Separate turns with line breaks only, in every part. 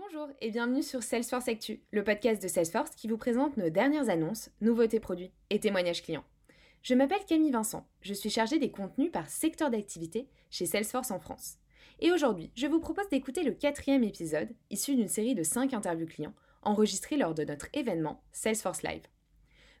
Bonjour et bienvenue sur Salesforce Actu, le podcast de Salesforce qui vous présente nos dernières annonces, nouveautés produits et témoignages clients. Je m'appelle Camille Vincent, je suis chargée des contenus par secteur d'activité chez Salesforce en France. Et aujourd'hui, je vous propose d'écouter le quatrième épisode, issu d'une série de 5 interviews clients, enregistrées lors de notre événement Salesforce Live.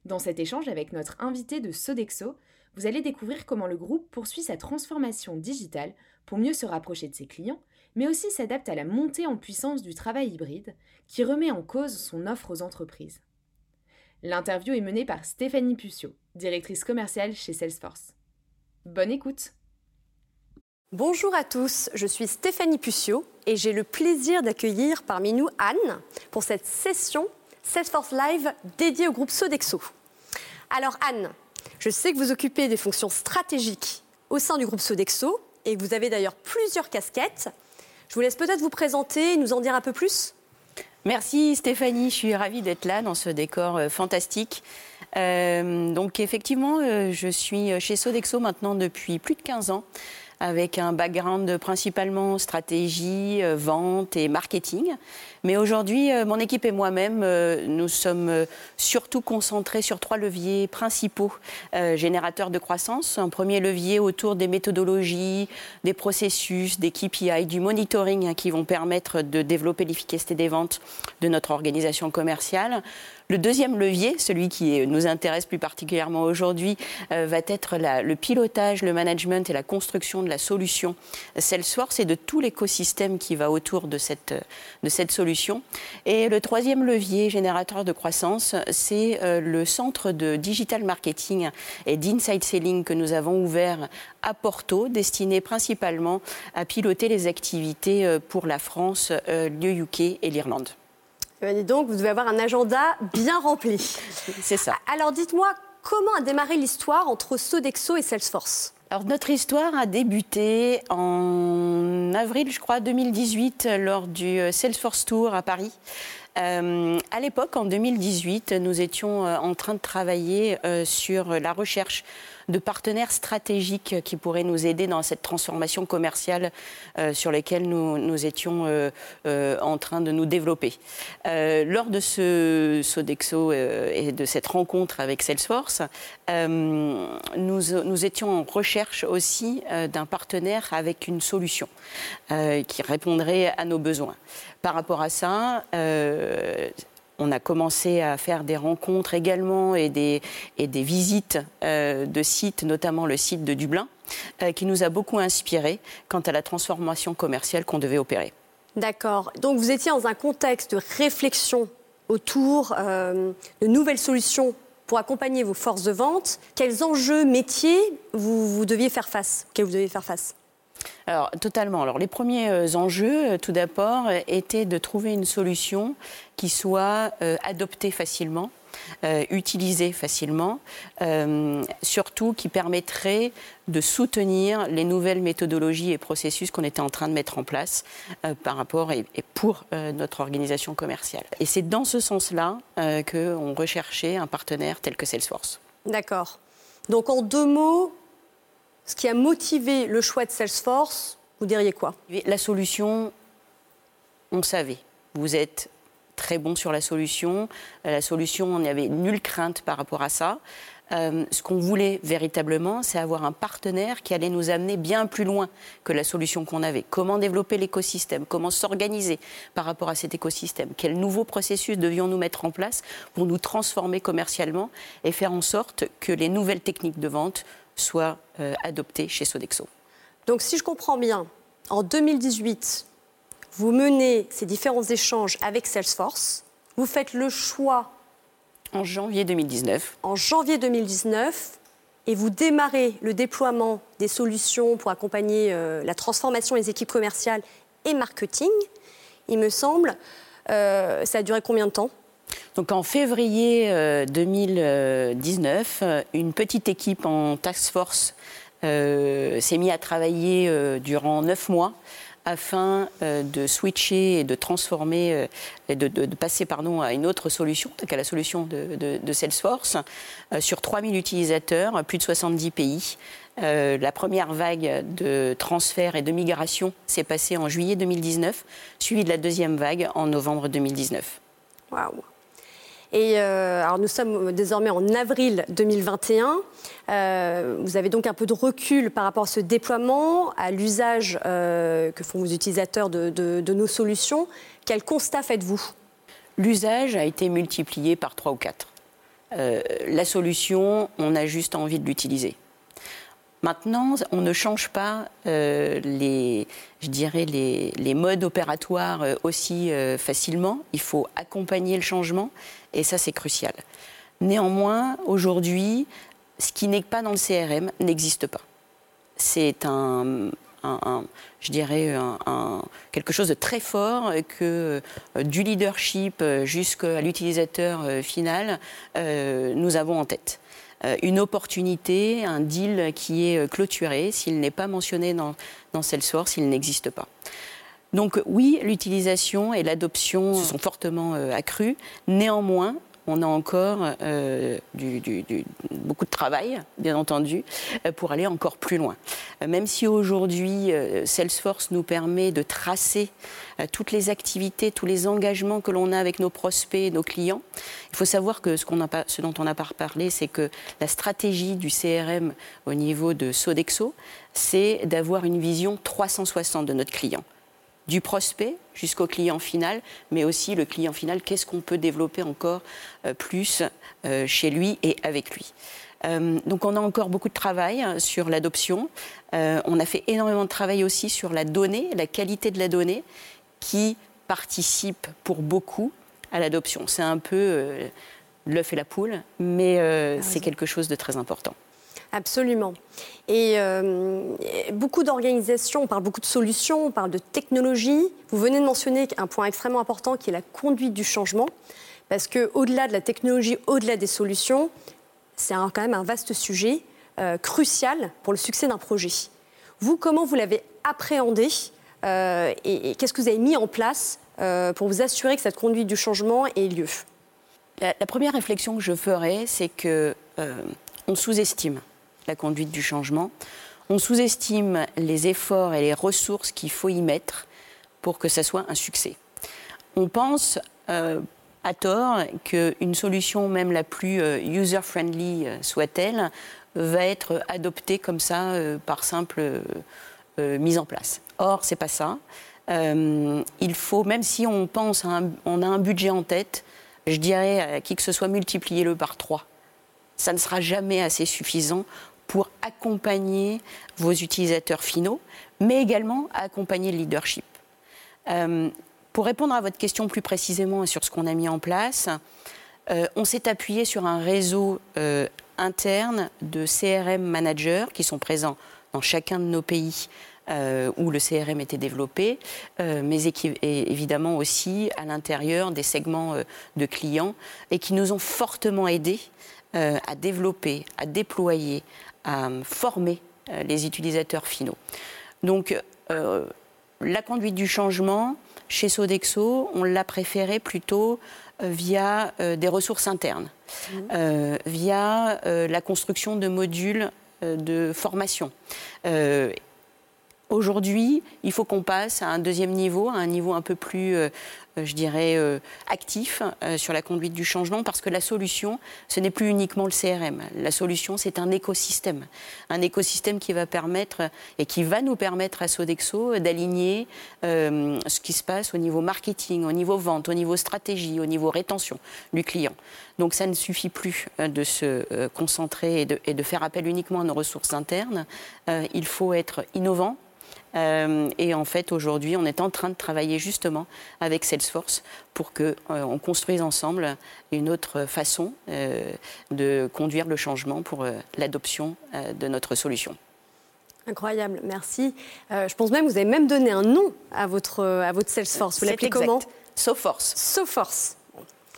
Dans cet échange avec notre invité de Sodexo, vous allez découvrir comment le groupe poursuit sa transformation digitale pour mieux se rapprocher de ses clients mais aussi s'adapte à la montée en puissance du travail hybride qui remet en cause son offre aux entreprises. L'interview est menée par Stéphanie Puccio, directrice commerciale chez Salesforce. Bonne écoute
Bonjour à tous, je suis Stéphanie Puccio et j'ai le plaisir d'accueillir parmi nous Anne pour cette session Salesforce Live dédiée au groupe Sodexo. Alors Anne, je sais que vous occupez des fonctions stratégiques au sein du groupe Sodexo et que vous avez d'ailleurs plusieurs casquettes. Je vous laisse peut-être vous présenter et nous en dire un peu plus.
Merci Stéphanie, je suis ravie d'être là dans ce décor euh, fantastique. Euh, donc effectivement, euh, je suis chez Sodexo maintenant depuis plus de 15 ans avec un background principalement stratégie, euh, vente et marketing. Mais aujourd'hui, euh, mon équipe et moi-même, euh, nous sommes surtout concentrés sur trois leviers principaux générateurs de croissance. Un premier levier autour des méthodologies, des processus, des KPI, du monitoring hein, qui vont permettre de développer l'efficacité des ventes de notre organisation commerciale. Le deuxième levier, celui qui nous intéresse plus particulièrement aujourd'hui, euh, va être le pilotage, le management et la construction de la solution Salesforce et de tout l'écosystème qui va autour de cette, cette solution. Et le troisième levier générateur de croissance, c'est euh, le centre de digital marketing et d'inside selling que nous avons ouvert à Porto, destiné principalement à piloter les activités euh, pour la France, le UK et l'Irlande.
Eh donc, vous devez avoir un agenda bien rempli.
C'est ça.
Alors, dites-moi, comment a démarré l'histoire entre Sodexo et Salesforce?
Alors notre histoire a débuté en avril, je crois, 2018, lors du Salesforce Tour à Paris. Euh, à l'époque, en 2018, nous étions euh, en train de travailler euh, sur la recherche de partenaires stratégiques qui pourraient nous aider dans cette transformation commerciale euh, sur lesquelles nous, étions euh, euh, en train de nous développer. lors de ce Sodexo et de cette rencontre avec Salesforce, nous étions en recherche aussi d'un partenaire avec une solution qui répondrait à nos besoins. Par rapport à ça, on a commencé à faire des rencontres également et des, visites euh, de sites, notamment le site de Dublin, euh, qui nous a beaucoup inspiré quant à la transformation commerciale qu'on devait opérer.
D'accord. Donc vous étiez dans un contexte de réflexion autour euh, de nouvelles solutions pour accompagner vos forces de vente. Quels enjeux métiers vous, deviez faire face,
alors, totalement. Alors, les premiers euh, enjeux, euh, tout d'abord, étaient de trouver une solution qui soit euh, adoptée facilement, utilisée facilement, surtout qui permettrait de soutenir les nouvelles méthodologies et processus qu'on était en train de mettre en place par rapport et, pour notre organisation commerciale. Et c'est dans ce sens-là qu'on recherchait un partenaire tel que Salesforce.
D'accord. Donc en deux mots, ce qui a motivé le choix de Salesforce, vous diriez quoi?
La solution, on savait. Vous êtes très bon sur la solution. La solution, on n'y avait nulle crainte par rapport à ça. Euh, ce qu'on voulait véritablement, c'est avoir un partenaire qui allait nous amener bien plus loin que la solution qu'on avait. Comment développer l'écosystème? Comment s'organiser par rapport à cet écosystème? Quels nouveaux processus devions-nous mettre en place pour nous transformer commercialement et faire en sorte que les nouvelles techniques de vente soit euh, adopté chez Sodexo?
Donc si je comprends bien, en 2018, vous menez ces différents échanges avec Salesforce, vous faites le choix...
En janvier 2019.
En janvier 2019, et vous démarrez le déploiement des solutions pour accompagner euh, la transformation des équipes commerciales et marketing, il me semble. Euh, ça a duré combien de temps?
Donc en février 2019, euh, une petite équipe en task force s'est mise à travailler durant neuf mois afin de switcher et de transformer, et de, passer pardon, à une autre solution, à la solution de, Salesforce, sur 3000 utilisateurs, plus de 70 pays. la première vague de transfert et de migration s'est passée en juillet 2019, suivie de la deuxième vague en novembre 2019.
Waouh euh, nous sommes désormais en avril 2021. Euh, vous avez donc un peu de recul par rapport à ce déploiement, à l'usage euh, que font vos utilisateurs de, nos solutions. Quel constat faites-vous?
L'usage a été multiplié par 3 ou 4. la solution, on a juste envie de l'utiliser. Maintenant, on ne change pas euh, les, je dirais les, modes opératoires euh, aussi euh, facilement. Il faut accompagner le changement et ça, c'est crucial. Néanmoins, aujourd'hui, ce qui n'est pas dans le CRM n'existe pas. C'est un, je dirais, un, quelque chose de très fort que du leadership jusqu'à l'utilisateur final, nous avons en tête. Euh, une opportunité, un deal qui est euh, clôturé. S'il n'est pas mentionné dans, dans Salesforce, il n'existe pas. Donc oui, l'utilisation et l'adoption sont fortement euh, accrues. Néanmoins, on a encore euh, beaucoup de travail, bien entendu, euh, pour aller encore plus loin. Euh, même si aujourd'hui, Salesforce nous permet de tracer toutes les activités, tous les engagements que l'on a avec nos prospects, nos clients, il faut savoir que ce, ce dont on n'a pas parlé, c'est que la stratégie du CRM au niveau de Sodexo, c'est d'avoir une vision 360 de notre client du prospect jusqu'au client final, mais aussi le client final, qu'est-ce qu'on peut développer encore euh, plus euh, chez lui et avec lui. Euh, donc on a encore beaucoup de travail hein, sur l'adoption. on a fait énormément de travail aussi sur la donnée, la qualité de la donnée, qui participe pour beaucoup à l'adoption. C'est un peu l'œuf et la poule, mais ah c'est quelque chose de très important.
Absolument. Euh, et beaucoup d'organisations, on parle beaucoup de solutions, on parle de technologie. Vous venez de mentionner un point extrêmement important qui est la conduite du changement. Parce qu'au-delà de la technologie, au-delà des solutions, c'est quand même un vaste sujet euh, crucial pour le succès d'un projet. Vous, comment vous l'avez appréhendé euh, et, qu'est-ce que vous avez mis en place pour vous assurer que cette conduite du changement ait lieu?
La, première réflexion que je ferai, c'est que on sous-estime la conduite du changement. On sous-estime les efforts et les ressources qu'il faut y mettre pour que ça soit un succès. On pense euh, à tort qu'une solution, même la plus euh, user-friendly euh, soit-elle, va être adoptée comme ça par simple mise en place. Or, c'est pas ça. il faut, même si on pense, on a un budget en tête, je dirais à qui que ce soit, multipliez-le par trois. Ça ne sera jamais assez suffisant pour accompagner vos utilisateurs finaux, mais également accompagner le leadership. Euh, pour répondre à votre question plus précisément sur ce qu'on a mis en place, euh, on s'est appuyé sur un réseau euh, interne de CRM managers qui sont présents dans chacun de nos pays où le CRM était développé, mais évidemment aussi à l'intérieur des segments de clients et qui nous ont fortement aidés à développer, à déployer, à former euh, les utilisateurs finaux. Donc, euh, la conduite du changement, chez Sodexo, on l'a préféré plutôt euh, via des ressources internes, mmh. via la construction de modules de formation. Aujourd'hui, il faut qu'on passe à un deuxième niveau, à un niveau un peu plus euh, je dirais, euh, actif euh, sur la conduite du changement parce que la solution, ce n'est plus uniquement le CRM. La solution, c'est un écosystème. Un écosystème qui va permettre et qui va nous permettre à Sodexo d'aligner ce qui se passe au niveau marketing, au niveau vente, au niveau stratégie, au niveau rétention du client. Donc ça ne suffit plus de se concentrer et de, et de faire appel uniquement à nos ressources internes. il faut être innovant, euh, et en fait, aujourd'hui, on est en train de travailler justement avec Salesforce pour qu'on euh, construise ensemble une autre façon euh, de conduire le changement pour l'adoption de notre solution.
Incroyable, merci. je pense même que vous avez même donné un nom à votre, à votre Salesforce. Vous l'appelez comment?
SoForce.
SoForce.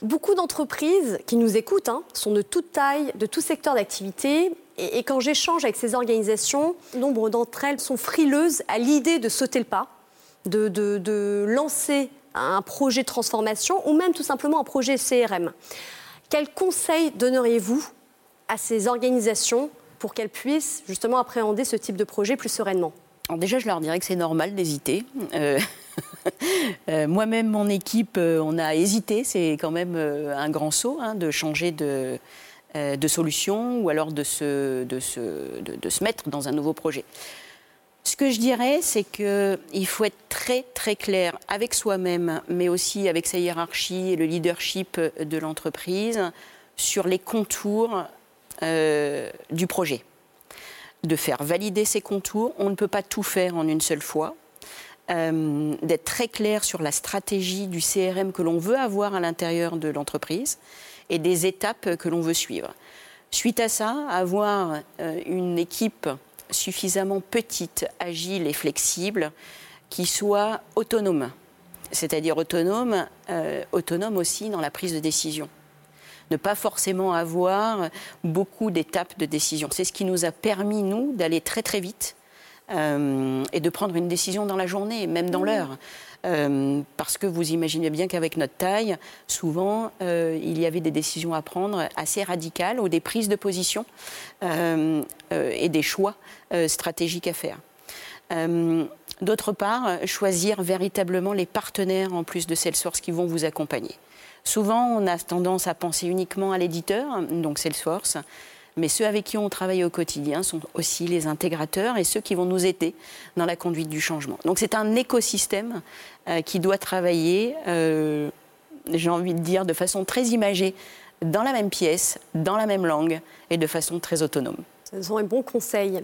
Beaucoup d'entreprises qui nous écoutent hein, sont de toute taille, de tout secteur d'activité et, quand j'échange avec ces organisations, nombre d'entre elles sont frileuses à l'idée de sauter le pas, de, lancer un projet de transformation ou même tout simplement un projet CRM. Quels conseils donneriez-vous à ces organisations pour qu'elles puissent justement appréhender ce type de projet plus sereinement?
Déjà, je leur dirais que c'est normal d'hésiter. Euh, euh, moi-même, mon équipe, euh, on a hésité. C'est quand même un grand saut hein, de changer de, de, solution ou alors de se, de, se, de, se, mettre dans un nouveau projet. Ce que je dirais, c'est qu'il faut être très très clair avec soi-même, mais aussi avec sa hiérarchie et le leadership de l'entreprise sur les contours du projet de faire valider ses contours. On ne peut pas tout faire en une seule fois. Euh, d'être très clair sur la stratégie du CRM que l'on veut avoir à l'intérieur de l'entreprise et des étapes que l'on veut suivre. Suite à ça, avoir euh, une équipe suffisamment petite, agile et flexible qui soit autonome, c'est-à-dire autonome, euh, autonome aussi dans la prise de décision ne pas forcément avoir beaucoup d'étapes de décision. C'est ce qui nous a permis, nous, d'aller très très vite euh, et de prendre une décision dans la journée, même dans mmh. l'heure. Euh, parce que vous imaginez bien qu'avec notre taille, souvent, euh, il y avait des décisions à prendre assez radicales ou des prises de position et des choix stratégiques à faire. D'autre part, choisir véritablement les partenaires en plus de Salesforce qui vont vous accompagner. Souvent, on a tendance à penser uniquement à l'éditeur, donc Salesforce, mais ceux avec qui on travaille au quotidien sont aussi les intégrateurs et ceux qui vont nous aider dans la conduite du changement. Donc c'est un écosystème euh, qui doit travailler, euh, j'ai envie de dire, de façon très imagée, dans la même pièce, dans la même langue et de façon très autonome.
Ce sont un bon conseil.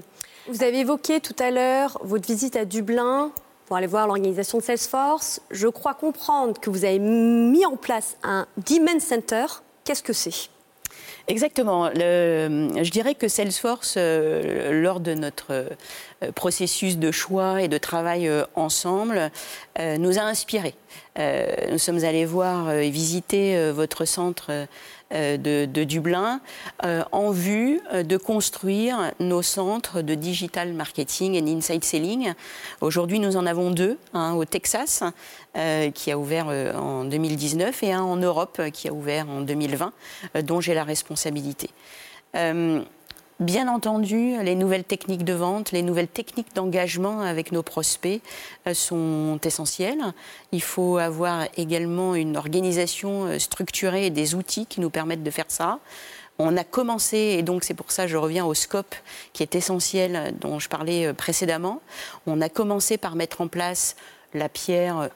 Vous avez évoqué tout à l'heure votre visite à Dublin pour aller voir l'organisation de Salesforce. Je crois comprendre que vous avez mis en place un Demand Center. Qu'est-ce que c'est?
Exactement. je dirais que Salesforce, euh, lors de notre euh, processus de choix et de travail euh, ensemble, nous a inspirés. nous sommes allés voir et visiter votre centre euh, de, Dublin euh, en vue euh, de construire nos centres de digital marketing et inside selling. Aujourd'hui, nous en avons deux, un au Texas qui a ouvert en 2019 et un en Europe qui a ouvert en 2020, dont j'ai la responsabilité. Bien entendu, les nouvelles techniques de vente, les nouvelles techniques d'engagement avec nos prospects euh, sont essentielles. Il faut avoir également une organisation euh, structurée et des outils qui nous permettent de faire ça. On a commencé, et donc c'est pour ça que je reviens au scope qui est essentiel dont je parlais euh, précédemment, on a commencé par mettre en place la pierre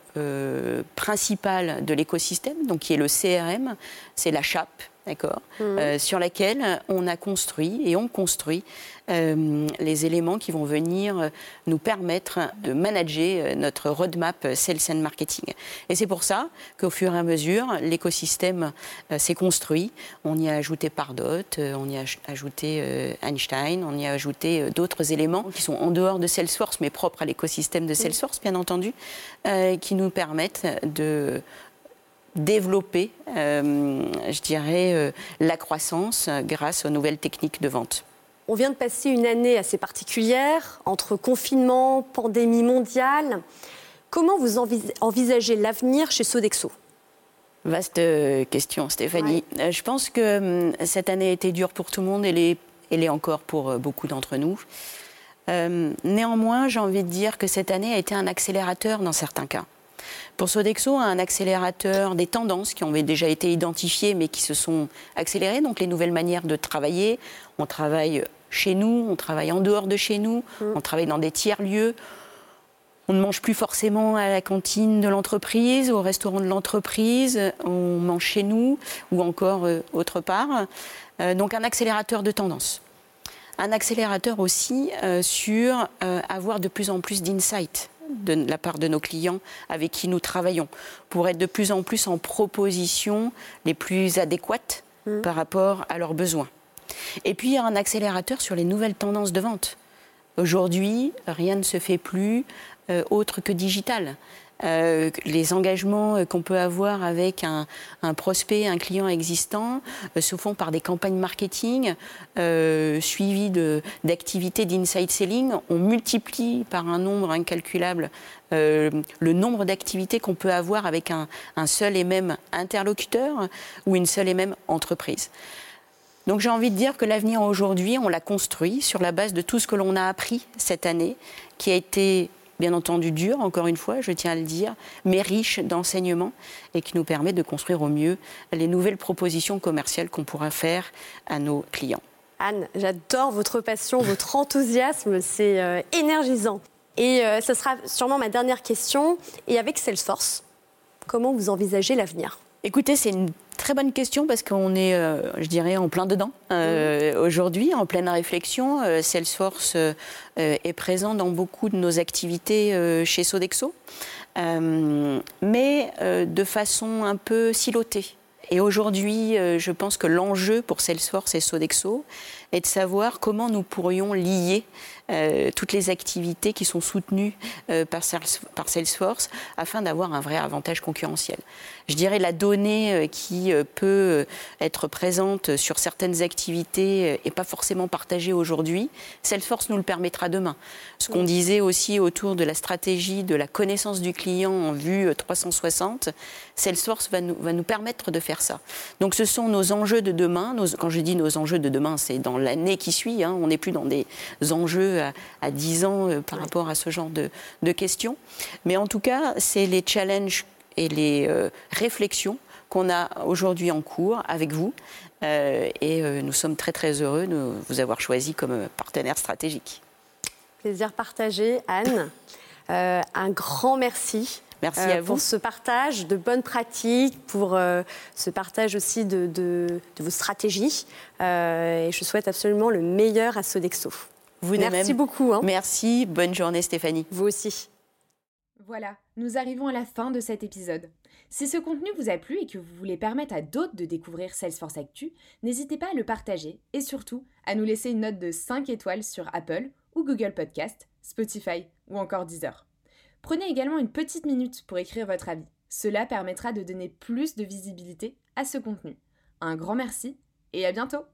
principale de l'écosystème, donc qui est le CRM, c'est la chape, d'accord, mmh. euh, sur laquelle on a construit et on construit euh, les éléments qui vont venir euh, nous permettre de manager notre roadmap Sales and Marketing. Et c'est pour ça qu'au fur et à mesure, l'écosystème s'est construit. On y a ajouté Pardot, on y a ajouté Einstein, on y a ajouté d'autres éléments qui sont en dehors de Salesforce, mais propres à l'écosystème de mmh. Salesforce, bien entendu, qui nous permettent de développer, euh, je dirais, euh, la croissance grâce aux nouvelles techniques de vente.
On vient de passer une année assez particulière, entre confinement, pandémie mondiale. Comment vous envisagez l'avenir chez Sodexo?
Vaste euh, question, Stéphanie. Je pense que hum, cette année a été dure pour tout le monde et elle est encore pour beaucoup d'entre nous. néanmoins, j'ai envie de dire que cette année a été un accélérateur dans certains cas. Pour Sodexo, un accélérateur des tendances qui ont déjà été identifiées mais qui se sont accélérées, donc les nouvelles manières de travailler. On travaille chez nous, on travaille en dehors de chez nous, mm. on travaille dans des tiers-lieux. On ne mange plus forcément à la cantine de l'entreprise, au restaurant de l'entreprise, on mange chez nous ou encore euh, autre part. Euh, donc un accélérateur de tendance. Un accélérateur aussi euh, sur avoir de plus en plus d'insights de la part de nos clients avec qui nous travaillons, pour être de plus en plus en propositions les plus adéquates mmh. par rapport à leurs besoins. Et puis, il y a un accélérateur sur les nouvelles tendances de vente. Aujourd'hui, rien ne se fait plus euh, autre que digital. Euh, les engagements euh, qu'on peut avoir avec un, prospect, un client existant, euh, se font par des campagnes marketing suivies d'activités d'inside selling. On multiplie par un nombre incalculable le nombre d'activités qu'on peut avoir avec un, seul et même interlocuteur ou une seule et même entreprise. Donc j'ai envie de dire que l'avenir aujourd'hui, on l'a construit sur la base de tout ce que l'on a appris cette année, qui a été bien entendu dur, encore une fois, je tiens à le dire, mais riche d'enseignements et qui nous permet de construire au mieux les nouvelles propositions commerciales qu'on pourra faire à nos clients.
Anne, j'adore votre passion, votre enthousiasme, c'est euh, énergisant. Et euh, ce sera sûrement ma dernière question. Et avec Salesforce, comment vous envisagez l'avenir?
Écoutez, c'est une très bonne question parce qu'on est, euh, je dirais, en plein dedans euh, aujourd'hui, en pleine réflexion. Euh, Salesforce est présent dans beaucoup de nos activités chez Sodexo, mais de façon un peu silotée. Et aujourd'hui, je pense que l'enjeu pour Salesforce et Sodexo est de savoir comment nous pourrions lier euh, toutes les activités qui sont soutenues euh, par, Salesforce afin d'avoir un vrai avantage concurrentiel. Je dirais la donnée euh, qui peut être présente sur certaines activités et pas forcément partagée aujourd'hui, Salesforce nous le permettra demain. Ce qu'on disait aussi autour de la stratégie de la connaissance du client en vue 360, Salesforce va nous, va nous permettre de faire ça. Donc ce sont nos enjeux de demain. quand je dis nos enjeux de demain, c'est dans l'année qui suit. Hein. on n'est plus dans des enjeux à, 10 ans euh, par rapport à ce genre de, questions. Mais en tout cas, c'est les challenges et les euh, réflexions qu'on a aujourd'hui en cours avec vous. Euh, et nous sommes très très heureux de vous avoir choisi comme partenaire stratégique.
Plaisir partagé, Anne. un grand merci.
Merci à vous.
Pour ce partage de bonnes pratiques, pour ce partage aussi de, de vos stratégies. et je souhaite absolument le meilleur à Sodexo.
Vous
Merci beaucoup. Hein.
Merci. Bonne journée, Stéphanie.
Vous aussi.
Voilà, nous arrivons à la fin de cet épisode. Si ce contenu vous a plu et que vous voulez permettre à d'autres de découvrir Salesforce Actu, n'hésitez pas à le partager et surtout à nous laisser une note de 5 étoiles sur Apple ou Google Podcast, Spotify ou encore Deezer. Prenez également une petite minute pour écrire votre avis. Cela permettra de donner plus de visibilité à ce contenu. Un grand merci et à bientôt